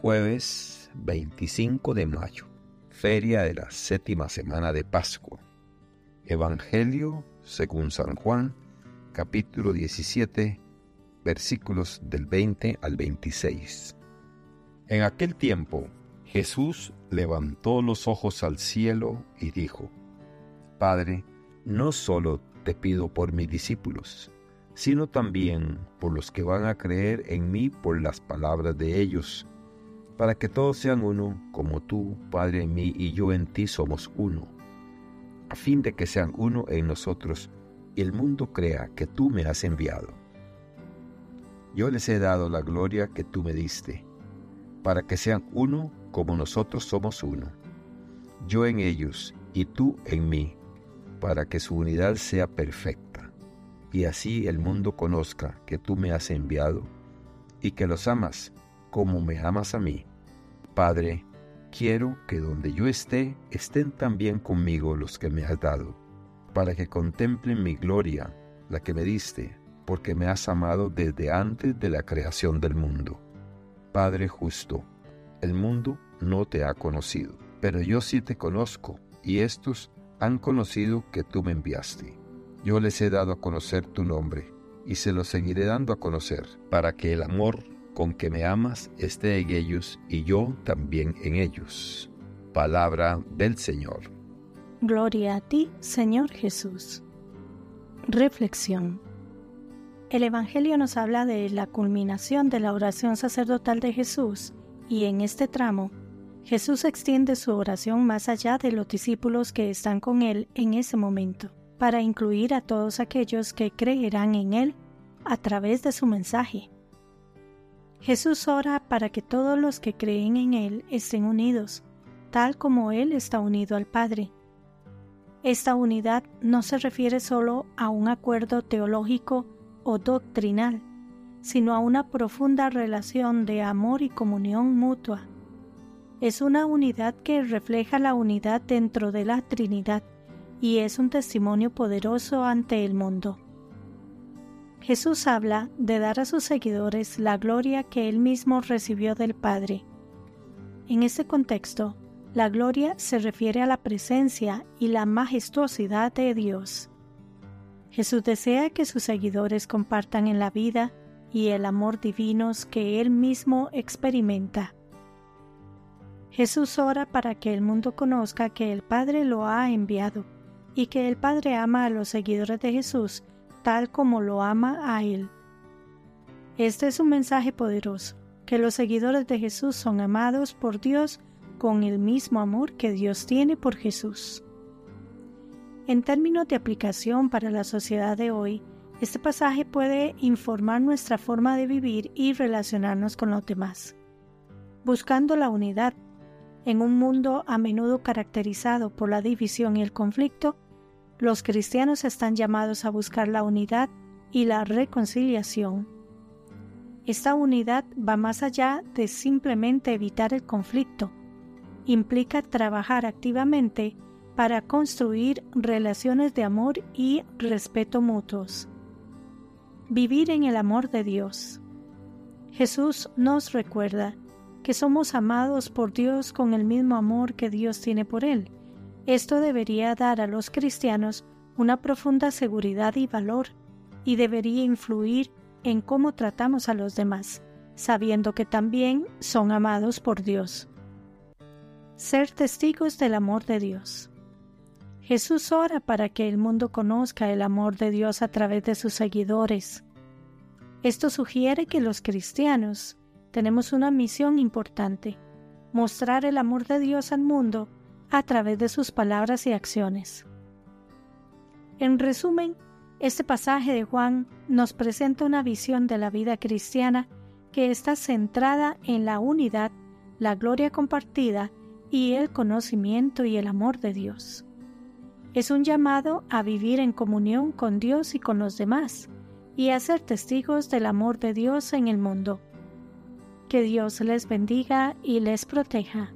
Jueves 25 de mayo, feria de la séptima semana de Pascua. Evangelio según San Juan, capítulo 17, versículos del 20 al 26. En aquel tiempo, Jesús levantó los ojos al cielo y dijo, Padre, no solo te pido por mis discípulos, sino también por los que van a creer en mí por las palabras de ellos, para que todos sean uno, como tú, Padre, en mí y yo en ti somos uno, a fin de que sean uno en nosotros y el mundo crea que tú me has enviado. Yo les he dado la gloria que tú me diste, para que sean uno como nosotros somos uno, yo en ellos y tú en mí, para que su unidad sea perfecta, y así el mundo conozca que tú me has enviado y que los amas como me amas a mí. Padre, quiero que donde yo esté estén también conmigo los que me has dado, para que contemplen mi gloria, la que me diste, porque me has amado desde antes de la creación del mundo. Padre justo, el mundo no te ha conocido, pero yo sí te conozco, y estos han conocido que tú me enviaste. Yo les he dado a conocer tu nombre, y se lo seguiré dando a conocer, para que el amor con que me amas esté en ellos y yo también en ellos. Palabra del Señor. Gloria a ti, Señor Jesús. Reflexión. El Evangelio nos habla de la culminación de la oración sacerdotal de Jesús y en este tramo Jesús extiende su oración más allá de los discípulos que están con Él en ese momento, para incluir a todos aquellos que creerán en Él a través de su mensaje. Jesús ora para que todos los que creen en Él estén unidos, tal como Él está unido al Padre. Esta unidad no se refiere solo a un acuerdo teológico o doctrinal, sino a una profunda relación de amor y comunión mutua es una unidad que refleja la unidad dentro de la Trinidad y es un testimonio poderoso ante el mundo. Jesús habla de dar a sus seguidores la gloria que él mismo recibió del Padre. En este contexto, la gloria se refiere a la presencia y la majestuosidad de Dios. Jesús desea que sus seguidores compartan en la vida y el amor divinos que Él mismo experimenta. Jesús ora para que el mundo conozca que el Padre lo ha enviado y que el Padre ama a los seguidores de Jesús tal como lo ama a Él. Este es un mensaje poderoso, que los seguidores de Jesús son amados por Dios con el mismo amor que Dios tiene por Jesús. En términos de aplicación para la sociedad de hoy, este pasaje puede informar nuestra forma de vivir y relacionarnos con los demás. Buscando la unidad en un mundo a menudo caracterizado por la división y el conflicto, los cristianos están llamados a buscar la unidad y la reconciliación. Esta unidad va más allá de simplemente evitar el conflicto. Implica trabajar activamente para construir relaciones de amor y respeto mutuos. Vivir en el amor de Dios. Jesús nos recuerda que somos amados por Dios con el mismo amor que Dios tiene por Él. Esto debería dar a los cristianos una profunda seguridad y valor, y debería influir en cómo tratamos a los demás, sabiendo que también son amados por Dios. Ser testigos del amor de Dios. Jesús ora para que el mundo conozca el amor de Dios a través de sus seguidores. Esto sugiere que los cristianos tenemos una misión importante, mostrar el amor de Dios al mundo a través de sus palabras y acciones. En resumen, este pasaje de Juan nos presenta una visión de la vida cristiana que está centrada en la unidad, la gloria compartida y el conocimiento y el amor de Dios. Es un llamado a vivir en comunión con Dios y con los demás, y a ser testigos del amor de Dios en el mundo. Que Dios les bendiga y les proteja.